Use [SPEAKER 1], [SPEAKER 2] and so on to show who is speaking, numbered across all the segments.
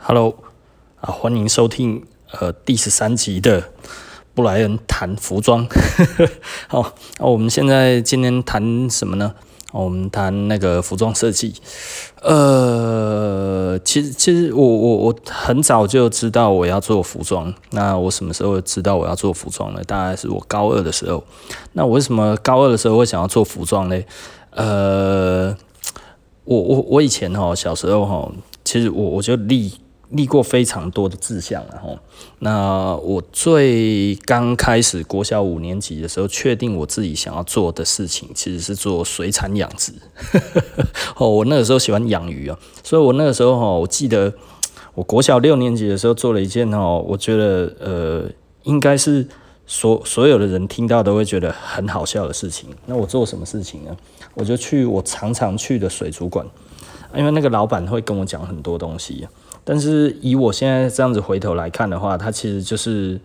[SPEAKER 1] Hello，啊，欢迎收听呃第十三集的布莱恩谈服装。好，那我们现在今天谈什么呢？我们谈那个服装设计。呃，其实其实我我我很早就知道我要做服装。那我什么时候知道我要做服装呢？大概是我高二的时候。那我为什么高二的时候会想要做服装呢？呃，我我我以前哈小时候哈，其实我我就立。立过非常多的志向，然后，那我最刚开始国小五年级的时候，确定我自己想要做的事情，其实是做水产养殖。哦，我那个时候喜欢养鱼啊，所以我那个时候哈，我记得我国小六年级的时候做了一件哦，我觉得呃，应该是所所有的人听到都会觉得很好笑的事情。那我做什么事情呢？我就去我常常去的水族馆，因为那个老板会跟我讲很多东西。但是以我现在这样子回头来看的话，他其实就是，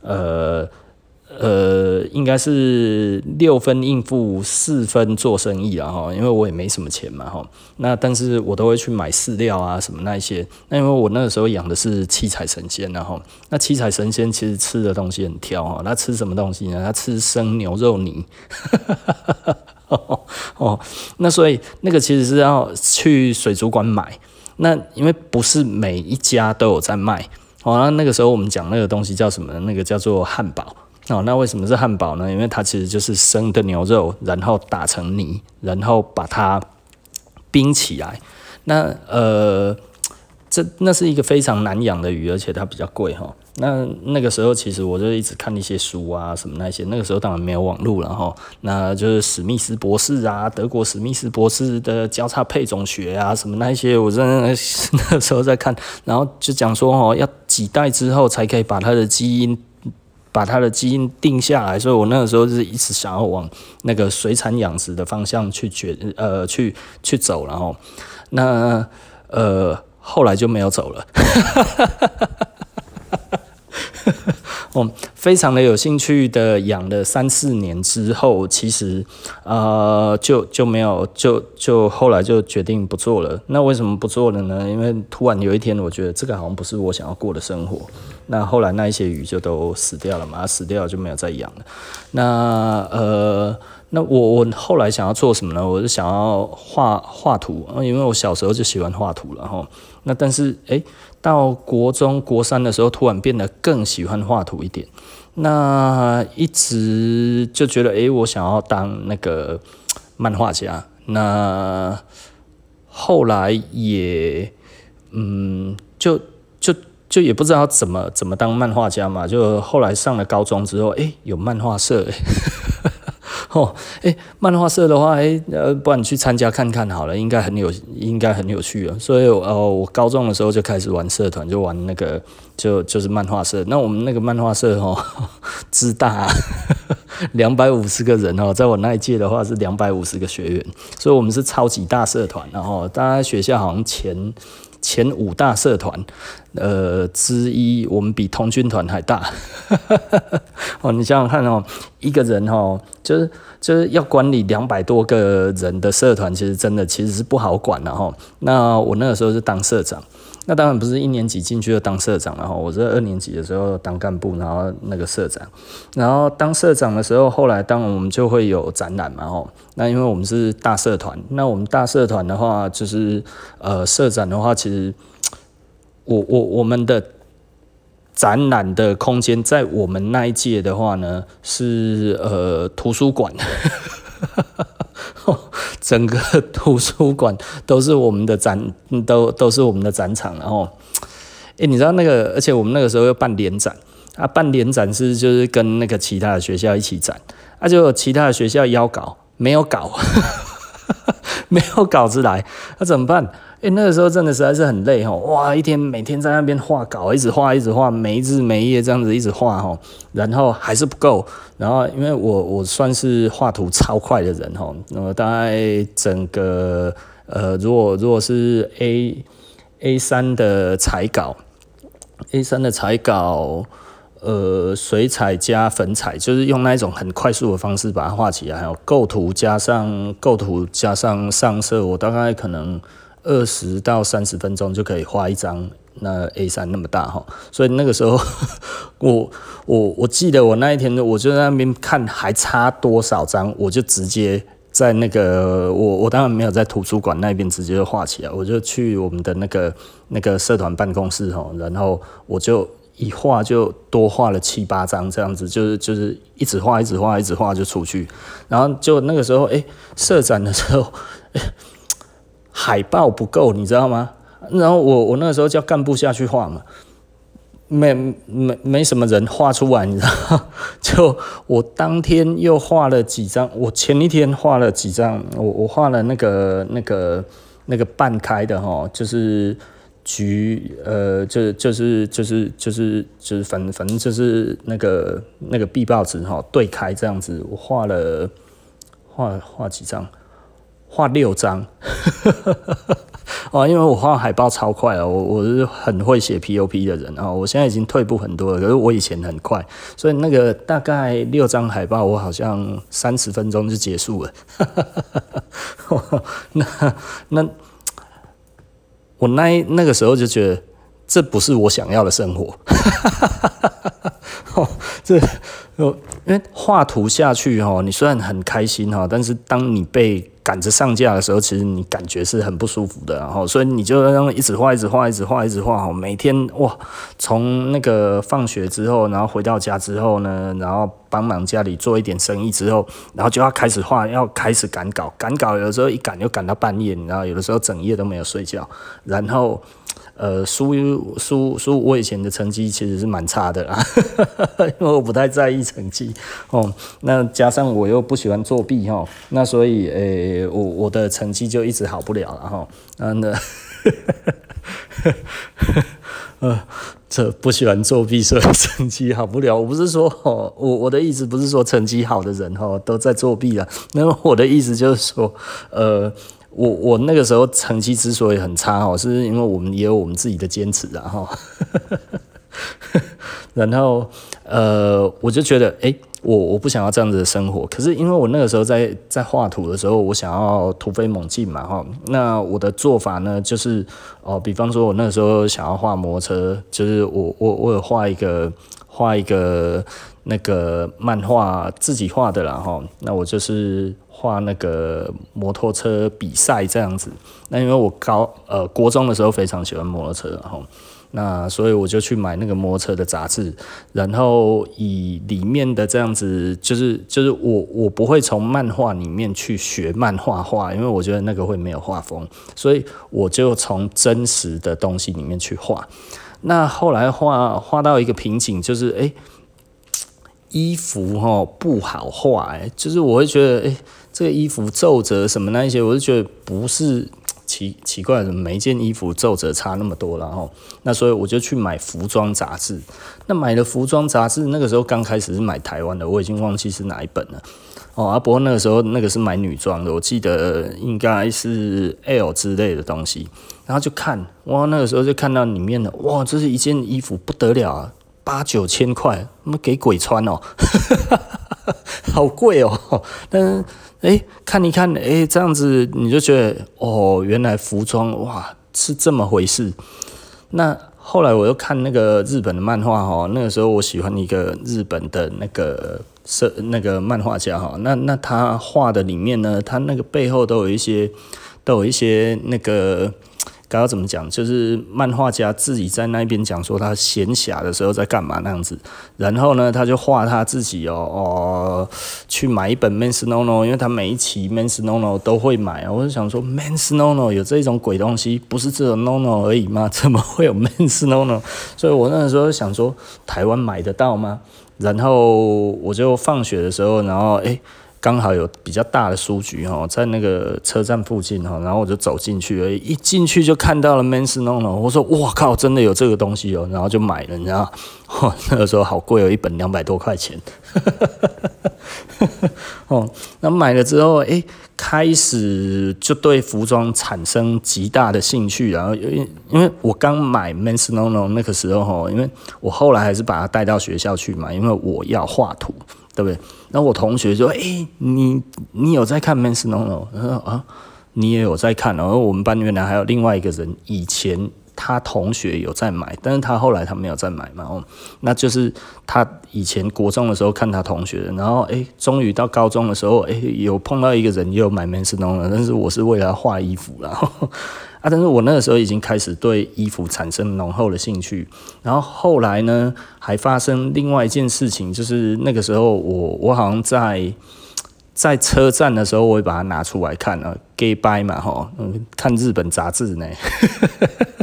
[SPEAKER 1] 呃呃，应该是六分应付，四分做生意了哈。因为我也没什么钱嘛哈。那但是我都会去买饲料啊什么那一些。那因为我那个时候养的是七彩神仙然后，那七彩神仙其实吃的东西很挑哈。它吃什么东西呢？它吃生牛肉泥。哦 哦，那所以那个其实是要去水族馆买。那因为不是每一家都有在卖，哦，那那个时候我们讲那个东西叫什么？那个叫做汉堡，哦，那为什么是汉堡呢？因为它其实就是生的牛肉，然后打成泥，然后把它冰起来。那呃，这那是一个非常难养的鱼，而且它比较贵哈。那那个时候，其实我就一直看一些书啊，什么那些。那个时候当然没有网络了哈，那就是史密斯博士啊，德国史密斯博士的交叉配种学啊，什么那些，我真的那个时候在看，然后就讲说哦，要几代之后才可以把它的基因，把它的基因定下来。所以我那个时候就是一直想要往那个水产养殖的方向去决呃去去走，然后那呃后来就没有走了。哦，非常的有兴趣的养了三四年之后，其实呃就就没有就就后来就决定不做了。那为什么不做了呢？因为突然有一天，我觉得这个好像不是我想要过的生活。那后来那一些鱼就都死掉了嘛，死掉了就没有再养了。那呃，那我我后来想要做什么呢？我是想要画画图，因为我小时候就喜欢画图了哈。那但是诶。到国中国三的时候，突然变得更喜欢画图一点。那一直就觉得，诶、我想要当那个漫画家。那后来也，嗯，就就就也不知道怎么怎么当漫画家嘛。就后来上了高中之后，诶、有漫画社。哦，哎、漫画社的话，哎、呃，不然你去参加看看好了，应该很有，应该很有趣啊。所以，呃，我高中的时候就开始玩社团，就玩那个，就就是漫画社。那我们那个漫画社哦，之大，两百五十个人哦，在我那一届的话是两百五十个学员，所以我们是超级大社团。然后，大家学校好像前前五大社团，呃，之一，我们比童军团还大。哦，你想想看哦，一个人哦，就是就是要管理两百多个人的社团，其实真的其实是不好管的哈。那我那个时候是当社长，那当然不是一年级进去就当社长了哈。我是二年级的时候当干部，然后那个社长，然后当社长的时候，后来当然我们就会有展览嘛哈。那因为我们是大社团，那我们大社团的话，就是呃，社展的话，其实我我我们的。展览的空间在我们那一届的话呢，是呃图书馆，整个图书馆都是我们的展，都都是我们的展场。然后，诶，你知道那个，而且我们那个时候要办联展，啊，办联展是就是跟那个其他的学校一起展，啊，就其他的学校邀稿没有稿，没有稿子来，那怎么办？诶、欸，那个时候真的实在是很累吼，哇，一天每天在那边画稿，一直画，一直画，每一字每一页这样子一直画吼，然后还是不够，然后因为我我算是画图超快的人吼，那么大概整个呃，如果如果是 A A 三的彩稿，A 三的彩稿，呃，水彩加粉彩，就是用那一种很快速的方式把它画起来，还有构图加上构图加上上色，我大概可能。二十到三十分钟就可以画一张那 A 三那么大哈，所以那个时候 我我我记得我那一天我就在那边看还差多少张，我就直接在那个我我当然没有在图书馆那边直接画起来，我就去我们的那个那个社团办公室哈，然后我就一画就多画了七八张这样子，就是就是一直画一直画一直画就出去，然后就那个时候哎，社展的时候海报不够，你知道吗？然后我我那个时候叫干部下去画嘛，没没没什么人画出来，你知道？就我当天又画了几张，我前一天画了几张，我我画了那个那个那个半开的哈，就是橘呃，就就是就是就是就是反反正就是那个那个壁报纸哈对开这样子，我画了画画几张，画六张。哦，因为我画海报超快哦，我我是很会写 POP 的人啊，我现在已经退步很多了，可是我以前很快，所以那个大概六张海报，我好像三十分钟就结束了。那那我那那个时候就觉得这不是我想要的生活。哦，这。因为画图下去哈，你虽然很开心哈，但是当你被赶着上架的时候，其实你感觉是很不舒服的，然后所以你就让一直画，一直画，一直画，一直画，每天哇，从那个放学之后，然后回到家之后呢，然后帮忙家里做一点生意之后，然后就要开始画，要开始赶稿，赶稿有时候一赶就赶到半夜，然后有的时候整夜都没有睡觉，然后。呃，输输输，我以前的成绩其实是蛮差的啦，因为我不太在意成绩哦。那加上我又不喜欢作弊哈，那所以诶、我我的成绩就一直好不了了哈。嗯，那 呃，这不喜欢作弊，所以成绩好不了。我不是说哦，我我的意思不是说成绩好的人哈都在作弊了。那么我的意思就是说，呃。我我那个时候成绩之所以很差哦，是因为我们也有我们自己的坚持啊哈。然后呃，我就觉得哎、我我不想要这样子的生活。可是因为我那个时候在在画图的时候，我想要突飞猛进嘛哈。那我的做法呢，就是哦，比方说我那个时候想要画摩托车，就是我我我有画一个画一个那个漫画自己画的啦哈。那我就是。画那个摩托车比赛这样子，那因为我高呃国中的时候非常喜欢摩托车，然后那所以我就去买那个摩托车的杂志，然后以里面的这样子，就是就是我我不会从漫画里面去学漫画画，因为我觉得那个会没有画风，所以我就从真实的东西里面去画。那后来画画到一个瓶颈，就是哎、衣服哈不好画，哎，就是我会觉得哎。这个衣服皱褶什么那一些，我就觉得不是奇奇怪的，每一件衣服皱褶差那么多，然后那所以我就去买服装杂志。那买了服装杂志，那个时候刚开始是买台湾的，我已经忘记是哪一本了。哦啊，伯那个时候那个是买女装的，我记得应该是 L 之类的东西。然后就看哇，那个时候就看到里面的哇，这是一件衣服不得了啊，八九千块，那么给鬼穿哦，好贵哦，但是。哎，看一看，哎，这样子你就觉得哦，原来服装哇是这么回事。那后来我又看那个日本的漫画哈，那个时候我喜欢一个日本的那个设那个漫画家哈，那那他画的里面呢，他那个背后都有一些都有一些那个。该要怎么讲？就是漫画家自己在那边讲说他闲暇的时候在干嘛那样子，然后呢，他就画他自己哦哦，去买一本《Men's Nono》，因为他每一期《Men's Nono》都会买啊。我就想说，《Men's Nono》有这种鬼东西，不是只有 No-No 而已吗？怎么会有《Men's Non-No》？所以我那个时候想说，台湾买得到吗？然后我就放学的时候，然后诶。刚好有比较大的书局哈，在那个车站附近哈，然后我就走进去而已，一进去就看到了 Men's Nono，我说哇靠，真的有这个东西哦，然后就买了，你知道，那个时候好贵哦，一本两百多块钱，哦，那买了之后，哎，开始就对服装产生极大的兴趣，然后因为因为我刚买 Men's Non-No 那个时候哈，因为我后来还是把它带到学校去嘛，因为我要画图。对不对？那我同学说：“哎、你你有在看《Men's Non-No》？他说：“啊，你也有在看。”然后我们班原来还有另外一个人，以前他同学有在买，但是他后来他没有再买嘛，哦，那就是他以前国中的时候看他同学，然后诶，终于到高中的时候，诶，有碰到一个人也有买 Massnon 了，但是我是为了画衣服啦，啊，但是我那个时候已经开始对衣服产生浓厚的兴趣，然后后来呢，还发生另外一件事情，就是那个时候我我好像在。在车站的时候，我会把它拿出来看啊，gay by 嘛，吼，嗯，看日本杂志呢，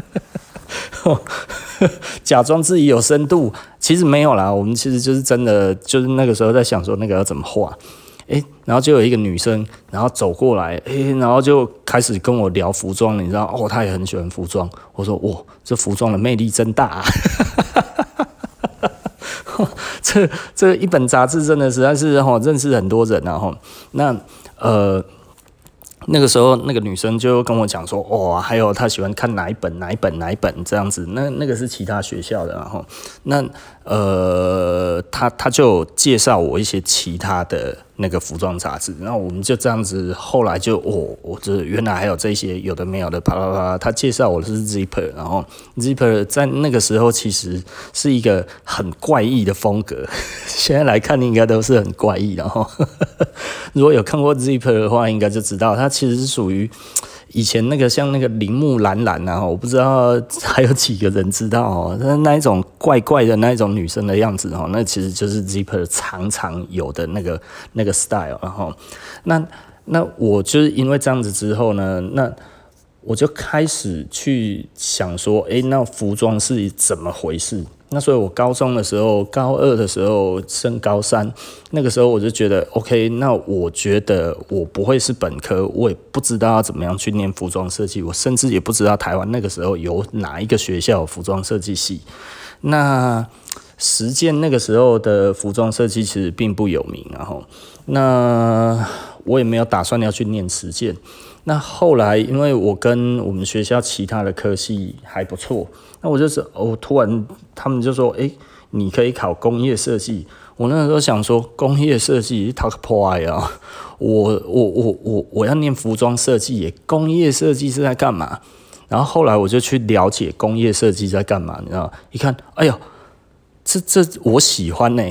[SPEAKER 1] 假装自己有深度，其实没有啦，我们其实就是真的，就是那个时候在想说那个要怎么画，诶，然后就有一个女生，然后走过来，诶，然后就开始跟我聊服装，你知道，哦，她也很喜欢服装，我说，哇，这服装的魅力真大啊。这这一本杂志真的实在是哈认识很多人啊哈，那呃那个时候那个女生就跟我讲说，哦，还有她喜欢看哪一本哪一本哪一本这样子，那那个是其他学校的然后那呃她她就介绍我一些其他的。那个服装杂志，然后我们就这样子，后来就我，我这原来还有这些有的没有的，啪啪啪。他介绍我是 Zipper，然后 Zipper 在那个时候其实是一个很怪异的风格，现在来看应该都是很怪异。然 后如果有看过 Zipper 的话，应该就知道它其实是属于。以前那个像那个铃木兰兰啊，我不知道还有几个人知道哦，那那一种怪怪的那一种女生的样子哦，那其实就是 Zipper 常常有的那个那个 style，然后那那我就是因为这样子之后呢，那我就开始去想说，诶，那服装是怎么回事？那所以，我高中的时候，高二的时候升高三，那个时候我就觉得，OK，那我觉得我不会是本科，我也不知道要怎么样去念服装设计，我甚至也不知道台湾那个时候有哪一个学校服装设计系。那实践那个时候的服装设计其实并不有名，然后，那我也没有打算要去念实践。那后来，因为我跟我们学校其他的科系还不错，那我就是，我突然他们就说，诶，你可以考工业设计。我那时候想说，工业设计 talk pie 啊，我我我我我要念服装设计耶，工业设计是在干嘛？然后后来我就去了解工业设计在干嘛，你知道？一看，哎呦。这这我喜欢呢，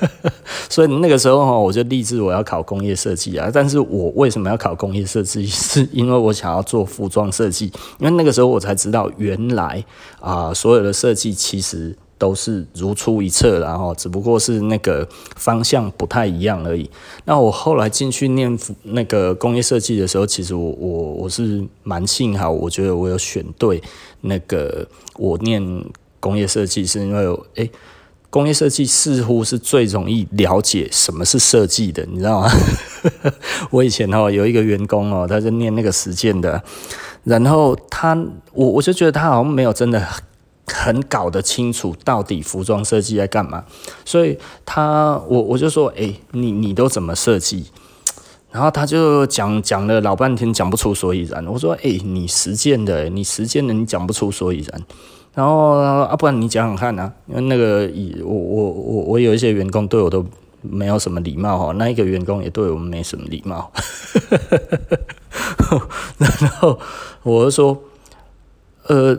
[SPEAKER 1] 所以那个时候哈，我就立志我要考工业设计啊。但是我为什么要考工业设计？是因为我想要做服装设计。因为那个时候我才知道，原来啊、所有的设计其实都是如出一辙，然后只不过是那个方向不太一样而已。那我后来进去念那个工业设计的时候，其实我我我是蛮幸好，我觉得我有选对那个我念。工业设计是因为，诶、工业设计似乎是最容易了解什么是设计的，你知道吗？我以前哦有一个员工哦，他就念那个实践的，然后他我我就觉得他好像没有真的很搞得清楚到底服装设计在干嘛，所以他我我就说，诶、你你都怎么设计？然后他就讲讲了老半天，讲不出所以然。我说，诶、你实践的，你实践的，你讲不出所以然。然后啊，不然你讲讲看啊，因为那个以我我我我有一些员工对我都没有什么礼貌哈，那一个员工也对我们没什么礼貌。然后我就说，呃，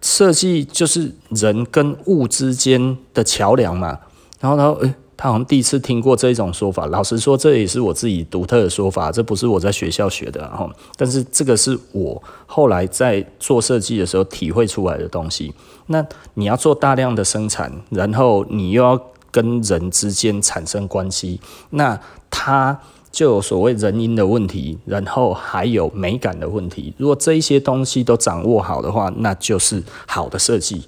[SPEAKER 1] 设计就是人跟物之间的桥梁嘛。然后他说，诶。他好像第一次听过这一种说法。老实说，这也是我自己独特的说法，这不是我在学校学的。然后，但是这个是我后来在做设计的时候体会出来的东西。那你要做大量的生产，然后你又要跟人之间产生关系，那它就有所谓人因的问题，然后还有美感的问题。如果这一些东西都掌握好的话，那就是好的设计。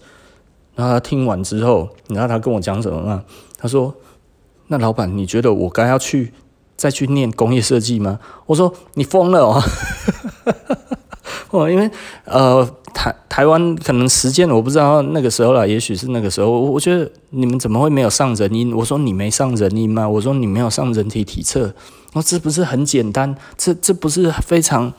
[SPEAKER 1] 然后他听完之后，你知道他跟我讲什么吗？他说。那老板，你觉得我该要去再去念工业设计吗？我说你疯了哦！哦，因为呃，台台湾可能实践我不知道那个时候了，也许是那个时候。我觉得你们怎么会没有上人因？我说你没上人因吗？我说你没有上人体体测？我说这不是很简单？这这不是非常？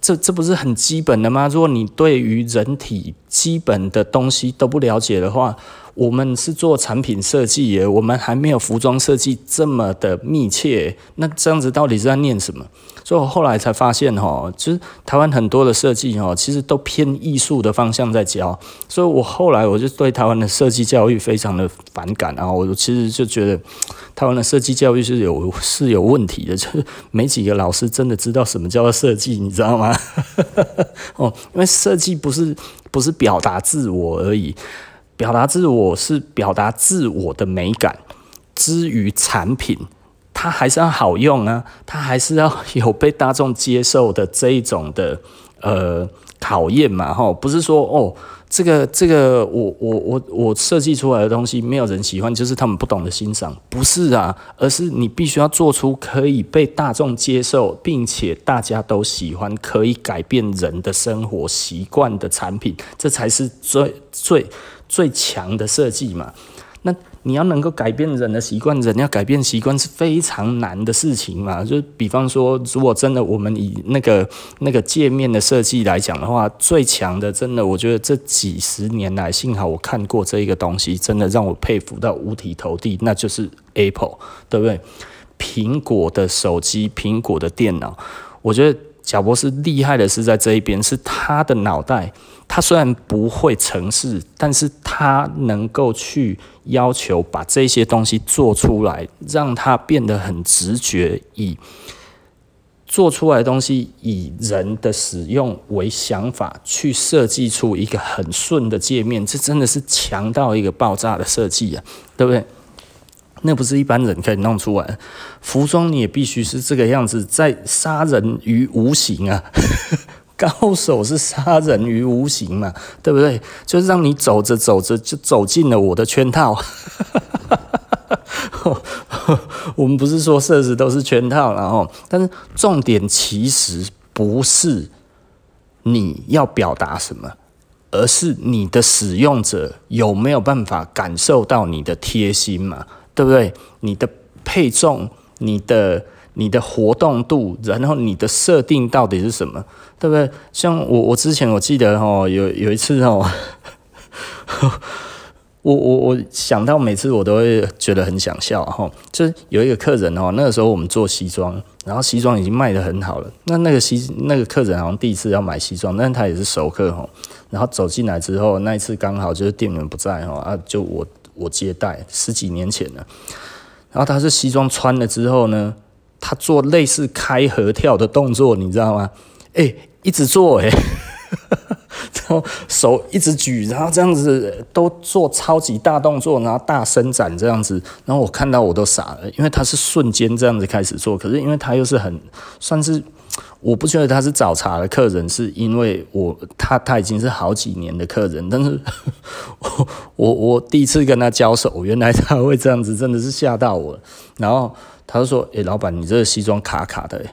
[SPEAKER 1] 这这不是很基本的吗？如果你对于人体基本的东西都不了解的话，我们是做产品设计耶，我们还没有服装设计这么的密切。那这样子到底是在念什么？所以我后来才发现，哈，就是台湾很多的设计，哈，其实都偏艺术的方向在教。所以我后来我就对台湾的设计教育非常的反感，啊我其实就觉得台湾的设计教育是有是有问题的，就是没几个老师真的知道什么叫做设计，你知道吗？哦，因为设计不是不是表达自我而已。表达自我是表达自我的美感，之于产品，它还是要好用啊，它还是要有被大众接受的这一种的呃考验嘛，吼，不是说哦，这个这个我我我我设计出来的东西没有人喜欢，就是他们不懂得欣赏，不是啊，而是你必须要做出可以被大众接受，并且大家都喜欢，可以改变人的生活习惯的产品，这才是最最。最强的设计嘛，那你要能够改变人的习惯，人要改变习惯是非常难的事情嘛。就比方说，如果真的我们以那个那个界面的设计来讲的话，最强的，真的，我觉得这几十年来，幸好我看过这一个东西，真的让我佩服到五体投地，那就是 Apple，对不对？苹果的手机，苹果的电脑，我觉得贾伯斯厉害的是在这一边，是他的脑袋。他虽然不会程式，但是他能够去要求把这些东西做出来，让他变得很直觉，以做出来的东西以人的使用为想法去设计出一个很顺的界面，这真的是强到一个爆炸的设计啊，对不对？那不是一般人可以弄出来，服装你也必须是这个样子，在杀人于无形啊。高手是杀人于无形嘛，对不对？就是让你走着走着就走进了我的圈套。我们不是说设置都是圈套，然后，但是重点其实不是你要表达什么，而是你的使用者有没有办法感受到你的贴心嘛，对不对？你的配重，你的。你的活动度，然后你的设定到底是什么，对不对？像我，我之前我记得哦，有有一次哦，我我我想到每次我都会觉得很想笑哈，就是有一个客人哦，那个时候我们做西装，然后西装已经卖得很好了，那那个西那个客人好像第一次要买西装，但是他也是熟客哈，然后走进来之后，那一次刚好就是店员不在哈，啊，就我我接待十几年前了，然后他是西装穿了之后呢。他做类似开合跳的动作，你知道吗？哎、一直做哎、欸，然后手一直举，然后这样子都做超级大动作，然后大伸展这样子，然后我看到我都傻了，因为他是瞬间这样子开始做，可是因为他又是很算是，我不觉得他是找茬的客人，是因为我他他已经是好几年的客人，但是 我我我第一次跟他交手，原来他会这样子，真的是吓到我，然后。他就说：“诶、欸，老板，你这个西装卡卡的。”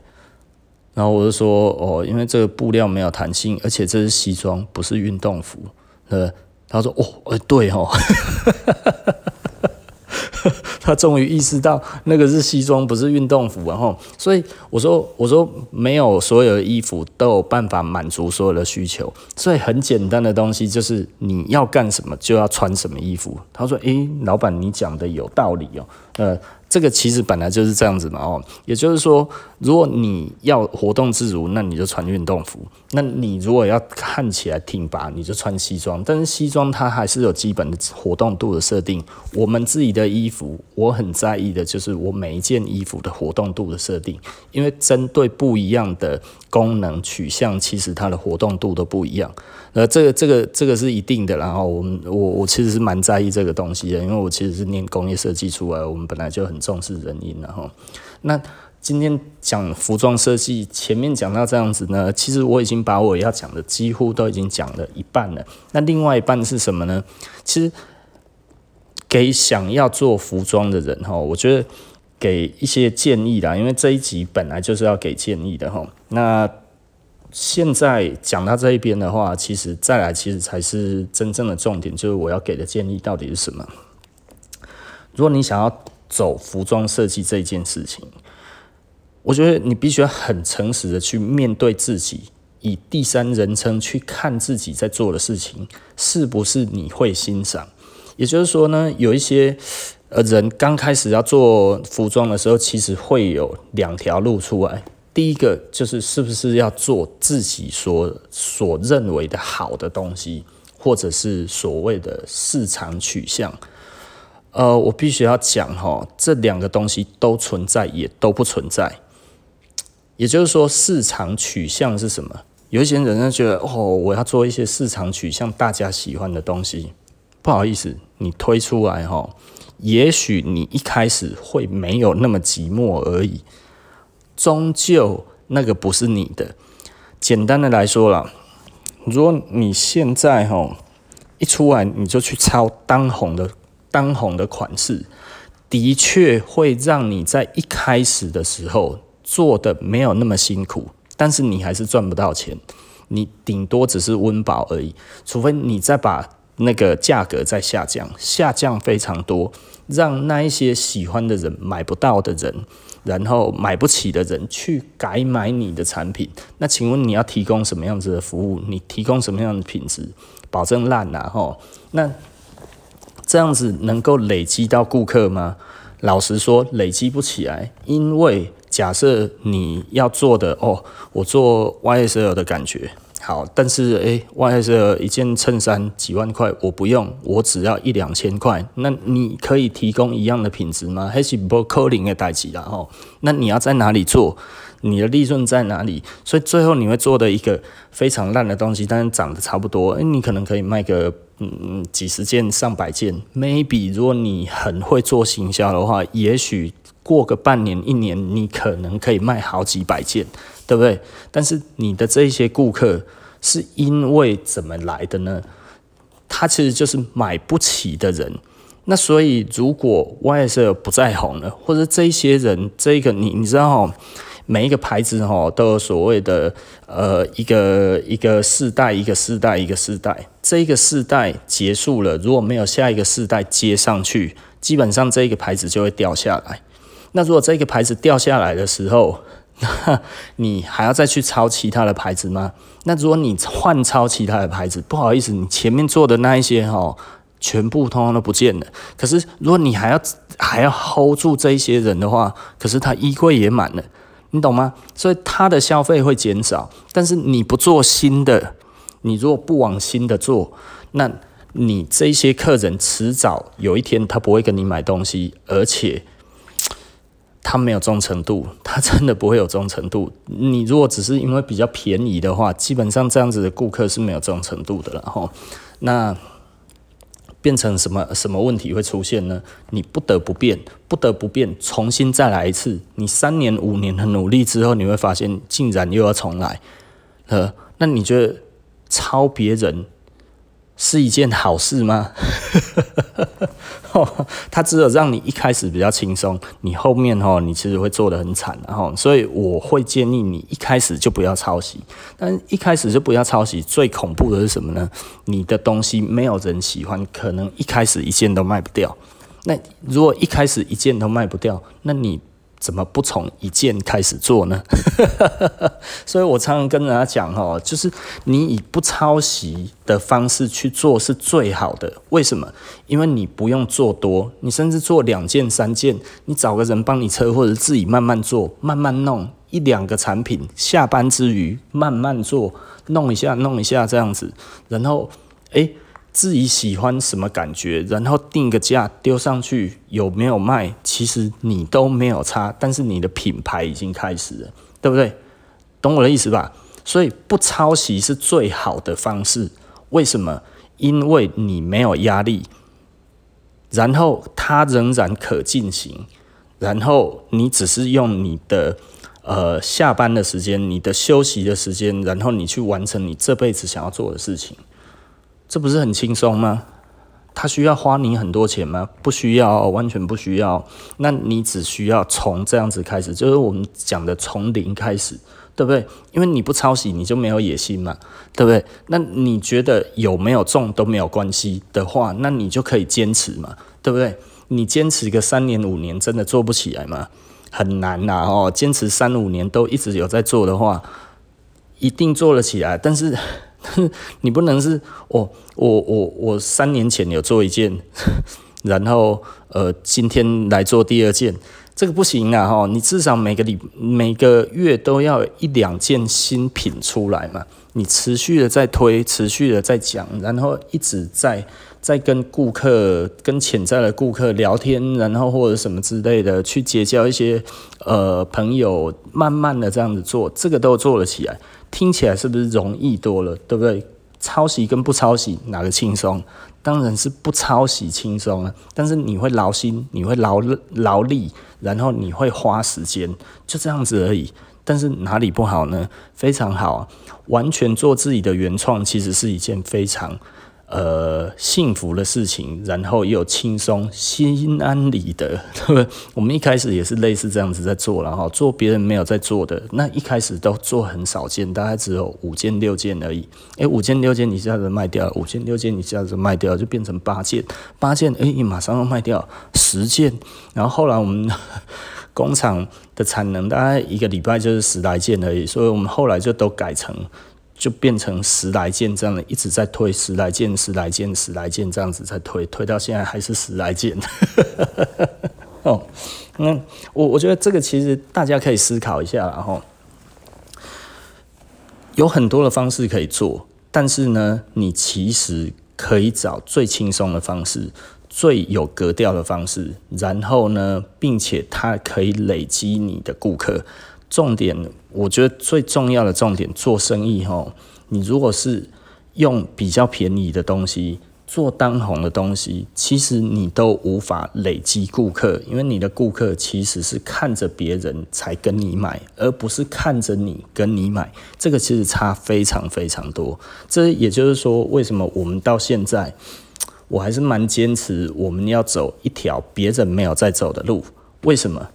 [SPEAKER 1] 然后我就说：“哦，因为这个布料没有弹性，而且这是西装，不是运动服。”呃，他说：“哦，诶，对哦。”他终于意识到那个是西装，不是运动服。然后，所以我说：“我说没有所有的衣服都有办法满足所有的需求，所以很简单的东西就是你要干什么就要穿什么衣服。”他说：“诶、老板，你讲的有道理哦。”呃。这个其实本来就是这样子嘛，哦，也就是说，如果你要活动自如，那你就穿运动服；那你如果要看起来挺拔，你就穿西装。但是西装它还是有基本的活动度的设定。我们自己的衣服，我很在意的就是我每一件衣服的活动度的设定，因为针对不一样的功能取向，其实它的活动度都不一样。呃，这个这个这个是一定的。然后我们我我其实是蛮在意这个东西的，因为我其实是念工业设计出来，我们本来就很重视人因。然后，那今天讲服装设计，前面讲到这样子呢，其实我已经把我要讲的几乎都已经讲了一半了。那另外一半是什么呢？其实给想要做服装的人哈，我觉得给一些建议啦，因为这一集本来就是要给建议的哈。那现在讲到这一边的话，其实再来其实才是真正的重点，就是我要给的建议到底是什么？如果你想要走服装设计这件事情，我觉得你必须要很诚实的去面对自己，以第三人称去看自己在做的事情是不是你会欣赏。也就是说呢，有一些呃人刚开始要做服装的时候，其实会有两条路出来。第一个就是是不是要做自己所所认为的好的东西，或者是所谓的市场取向。呃，我必须要讲哈，这两个东西都存在，也都不存在。也就是说，市场取向是什么？有一些人呢觉得，哦，我要做一些市场取向大家喜欢的东西。不好意思，你推出来哈，也许你一开始会没有那么寂寞而已。终究那个不是你的。简单的来说啦，如果你现在哈一出来你就去抄当红的。当红的款式的确会让你在一开始的时候做的没有那么辛苦，但是你还是赚不到钱，你顶多只是温饱而已。除非你再把那个价格再下降，下降非常多，让那一些喜欢的人买不到的人，然后买不起的人去改买你的产品。那请问你要提供什么样子的服务？你提供什么样的品质？保证烂啊吼，那。这样子能够累积到顾客吗？老实说，累积不起来。因为假设你要做的哦，我做 YSL 的感觉好，但是诶，YSL 一件衬衫几万块，我不用，我只要一两千块。那你可以提供一样的品质吗？还是不扣零的代志啦吼。那你要在哪里做？你的利润在哪里？所以最后你会做的一个非常烂的东西，但是长得差不多，诶，你可能可以卖个嗯几十件、上百件。Maybe 如果你很会做行销的话，也许过个半年、一年，你可能可以卖好几百件，对不对？但是你的这些顾客是因为怎么来的呢？他其实就是买不起的人。那所以如果 YSL 不再红了，或者这一些人，这个你你知道。每一个牌子哈都有所谓的呃一个一个世代一个世代一个世代，这一个世代结束了，如果没有下一个世代接上去，基本上这一个牌子就会掉下来。那如果这个牌子掉下来的时候，你还要再去抄其他的牌子吗？那如果你换抄其他的牌子，不好意思，你前面做的那一些哈，全部通通都不见了。可是如果你还要还要 hold 住这一些人的话，可是他衣柜也满了。你懂吗？所以他的消费会减少，但是你不做新的，你如果不往新的做，那你这些客人迟早有一天他不会跟你买东西，而且他没有忠诚度，他真的不会有忠诚度。你如果只是因为比较便宜的话，基本上这样子的顾客是没有忠诚度的了哈。那。变成什么什么问题会出现呢？你不得不变，不得不变，重新再来一次。你三年五年的努力之后，你会发现竟然又要重来。呃，那你觉得抄别人？是一件好事吗？他只有让你一开始比较轻松，你后面哦，你其实会做得很惨，然后，所以我会建议你一开始就不要抄袭。但一开始就不要抄袭，最恐怖的是什么呢？你的东西没有人喜欢，可能一开始一件都卖不掉。那如果一开始一件都卖不掉，那你。怎么不从一件开始做呢？所以我常常跟人家讲哦，就是你以不抄袭的方式去做是最好的。为什么？因为你不用做多，你甚至做两件、三件，你找个人帮你车，或者自己慢慢做、慢慢弄一两个产品，下班之余慢慢做，弄一下、弄一下这样子，然后诶。自己喜欢什么感觉，然后定个价丢上去，有没有卖？其实你都没有差，但是你的品牌已经开始了，对不对？懂我的意思吧？所以不抄袭是最好的方式。为什么？因为你没有压力，然后它仍然可进行，然后你只是用你的呃下班的时间、你的休息的时间，然后你去完成你这辈子想要做的事情。这不是很轻松吗？他需要花你很多钱吗？不需要，完全不需要。那你只需要从这样子开始，就是我们讲的从零开始，对不对？因为你不抄袭，你就没有野心嘛，对不对？那你觉得有没有中都没有关系的话，那你就可以坚持嘛，对不对？你坚持个三年五年，真的做不起来吗？很难呐，哦，坚持三五年都一直有在做的话，一定做了起来，但是。你不能是哦，我我我三年前有做一件，然后呃今天来做第二件，这个不行啊哈！你至少每个礼每个月都要一两件新品出来嘛，你持续的在推，持续的在讲，然后一直在。在跟顾客、跟潜在的顾客聊天，然后或者什么之类的，去结交一些呃朋友，慢慢的这样子做，这个都做了起来，听起来是不是容易多了？对不对？抄袭跟不抄袭哪个轻松？当然是不抄袭轻松啊。但是你会劳心，你会劳劳力，然后你会花时间，就这样子而已。但是哪里不好呢？非常好！完全做自己的原创，其实是一件非常。呃，幸福的事情，然后又轻松、心安理得，对不对？我们一开始也是类似这样子在做，然后做别人没有在做的，那一开始都做很少见，大概只有五件、六件而已。诶，五件、六件一下子卖掉，五件、六件一下子卖掉，就变成八件，八件，诶，马上要卖掉十件。然后后来我们 工厂的产能大概一个礼拜就是十来件而已，所以我们后来就都改成。就变成十来件这样的，一直在推十来件、十来件、十来件这样子在推，推到现在还是十来件。哦，那我我觉得这个其实大家可以思考一下，然后有很多的方式可以做，但是呢，你其实可以找最轻松的方式，最有格调的方式，然后呢，并且它可以累积你的顾客。重点，我觉得最重要的重点，做生意吼，你如果是用比较便宜的东西做当红的东西，其实你都无法累积顾客，因为你的顾客其实是看着别人才跟你买，而不是看着你跟你买，这个其实差非常非常多。这也就是说，为什么我们到现在，我还是蛮坚持我们要走一条别人没有在走的路，为什么？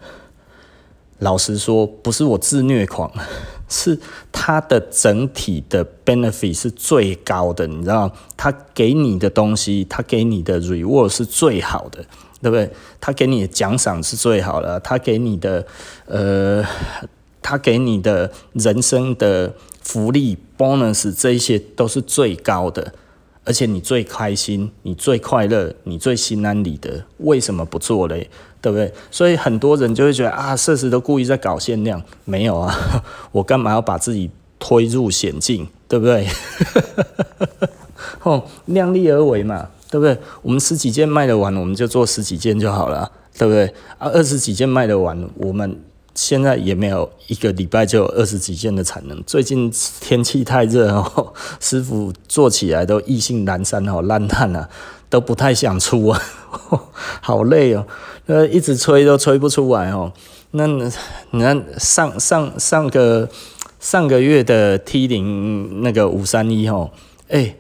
[SPEAKER 1] 老实说，不是我自虐狂，是它的整体的 benefit 是最高的，你知道，他给你的东西，他给你的 reward 是最好的，对不对？他给你的奖赏是最好的，他给你的呃，他给你的人生的福利 bonus 这一些都是最高的，而且你最开心，你最快乐，你最心安理得，为什么不做嘞？对不对？所以很多人就会觉得啊，设时都故意在搞限量，没有啊，我干嘛要把自己推入险境？对不对？哦，量力而为嘛，对不对？我们十几件卖得完，我们就做十几件就好了，对不对？啊，二十几件卖得完，我们现在也没有一个礼拜就有二十几件的产能。最近天气太热哦，师傅做起来都意兴阑珊哦，烂摊了，都不太想出啊，好累哦。呃，一直吹都吹不出来哦。那那上上上个上个月的 T 零那个五三一哦，哎，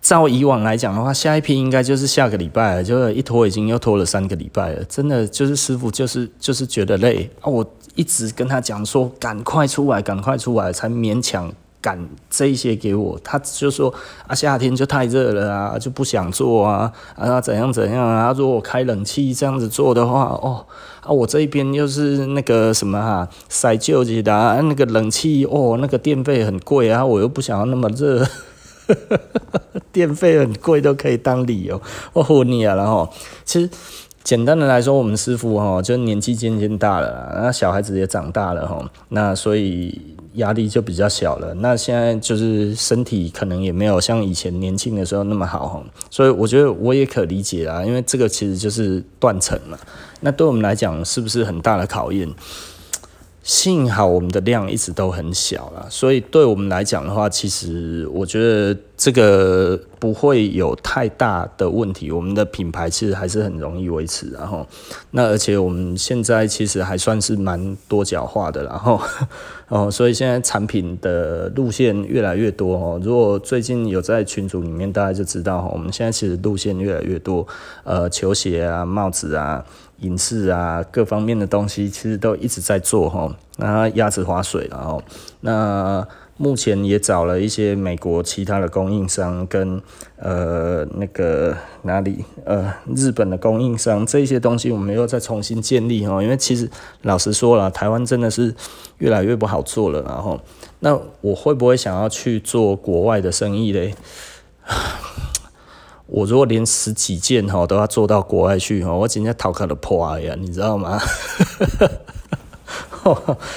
[SPEAKER 1] 照以往来讲的话，下一批应该就是下个礼拜了，就一拖已经又拖了三个礼拜了。真的就是师傅就是就是觉得累啊，我一直跟他讲说赶快出来，赶快出来，才勉强。赶这一些给我，他就说啊，夏天就太热了啊，就不想做啊，啊怎样怎样啊，如果我开冷气这样子做的话，哦啊，我这边又是那个什么哈，塞旧机的啊，那个冷气哦，那个电费很贵啊，我又不想要那么热，电费很贵都可以当理由，我唬你啊，然后其实。简单的来说，我们师傅哈，就年纪渐渐大了，那小孩子也长大了哈，那所以压力就比较小了。那现在就是身体可能也没有像以前年轻的时候那么好哈，所以我觉得我也可理解啊，因为这个其实就是断层嘛。那对我们来讲，是不是很大的考验？幸好我们的量一直都很小啦，所以对我们来讲的话，其实我觉得这个不会有太大的问题。我们的品牌其实还是很容易维持，然后那而且我们现在其实还算是蛮多角化的，然 后哦，所以现在产品的路线越来越多哦。如果最近有在群组里面，大家就知道哈我们现在其实路线越来越多，呃，球鞋啊，帽子啊。影视啊，各方面的东西其实都一直在做哈。那鸭子划水，然后那目前也找了一些美国其他的供应商跟呃那个哪里呃日本的供应商，这些东西我们又再重新建立哈。因为其实老实说了，台湾真的是越来越不好做了，然后那我会不会想要去做国外的生意嘞？我如果连十几件哈都要做到国外去哈，我今天头壳都破呀，你知道吗？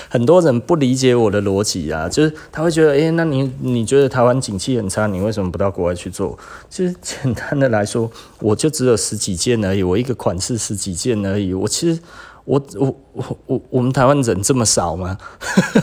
[SPEAKER 1] 很多人不理解我的逻辑啊，就是他会觉得，哎、那你你觉得台湾景气很差，你为什么不到国外去做？其实简单的来说，我就只有十几件而已，我一个款式十几件而已，我其实。我我我我我们台湾人这么少吗？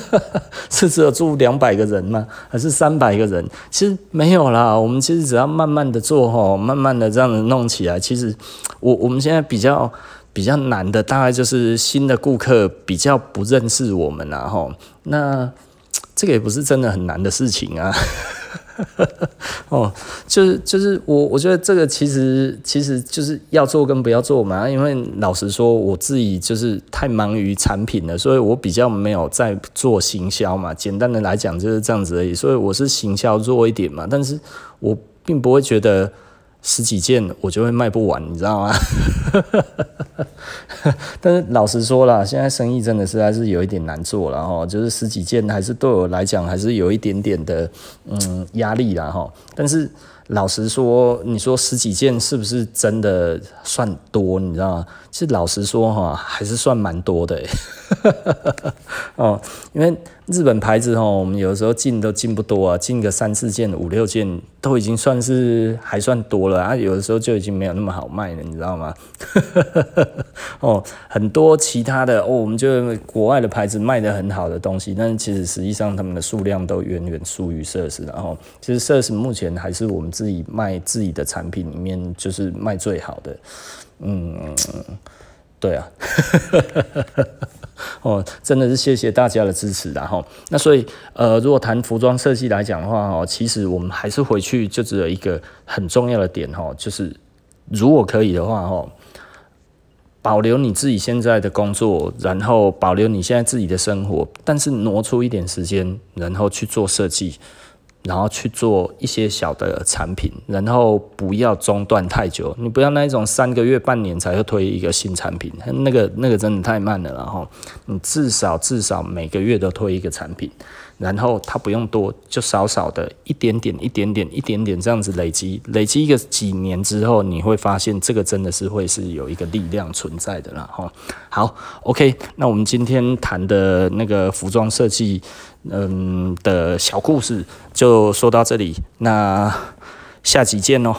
[SPEAKER 1] 是只有住两百个人吗？还是三百个人？其实没有啦，我们其实只要慢慢的做吼，慢慢的这样子弄起来。其实我我们现在比较比较难的，大概就是新的顾客比较不认识我们啦吼。那这个也不是真的很难的事情啊。哦，就是就是我我觉得这个其实其实就是要做跟不要做嘛，因为老实说我自己就是太忙于产品了，所以我比较没有在做行销嘛。简单的来讲就是这样子而已，所以我是行销弱一点嘛，但是我并不会觉得。十几件我就会卖不完，你知道吗？但是老实说了，现在生意真的是还是有一点难做了哈，就是十几件还是对我来讲还是有一点点的嗯压力了哈。但是老实说，你说十几件是不是真的算多？你知道吗？是老实说哈，还是算蛮多的 哦，因为。日本牌子哦，我们有的时候进都进不多啊，进个三四件、五六件都已经算是还算多了啊。有的时候就已经没有那么好卖了，你知道吗？哦，很多其他的哦，我们就国外的牌子卖得很好的东西，但是其实实际上他们的数量都远远输于 SARS。然后，其实 SARS 目前还是我们自己卖自己的产品里面就是卖最好的。嗯，对啊。哦，真的是谢谢大家的支持，然后那所以呃，如果谈服装设计来讲的话，哦，其实我们还是回去就只有一个很重要的点，哦，就是如果可以的话，哦，保留你自己现在的工作，然后保留你现在自己的生活，但是挪出一点时间，然后去做设计。然后去做一些小的产品，然后不要中断太久。你不要那一种三个月、半年才会推一个新产品，那个那个真的太慢了。然后你至少至少每个月都推一个产品，然后它不用多，就少少的一点点、一点点、一点点这样子累积，累积一个几年之后，你会发现这个真的是会是有一个力量存在的了。哈，好，OK，那我们今天谈的那个服装设计。嗯的小故事就说到这里，那下集见喽。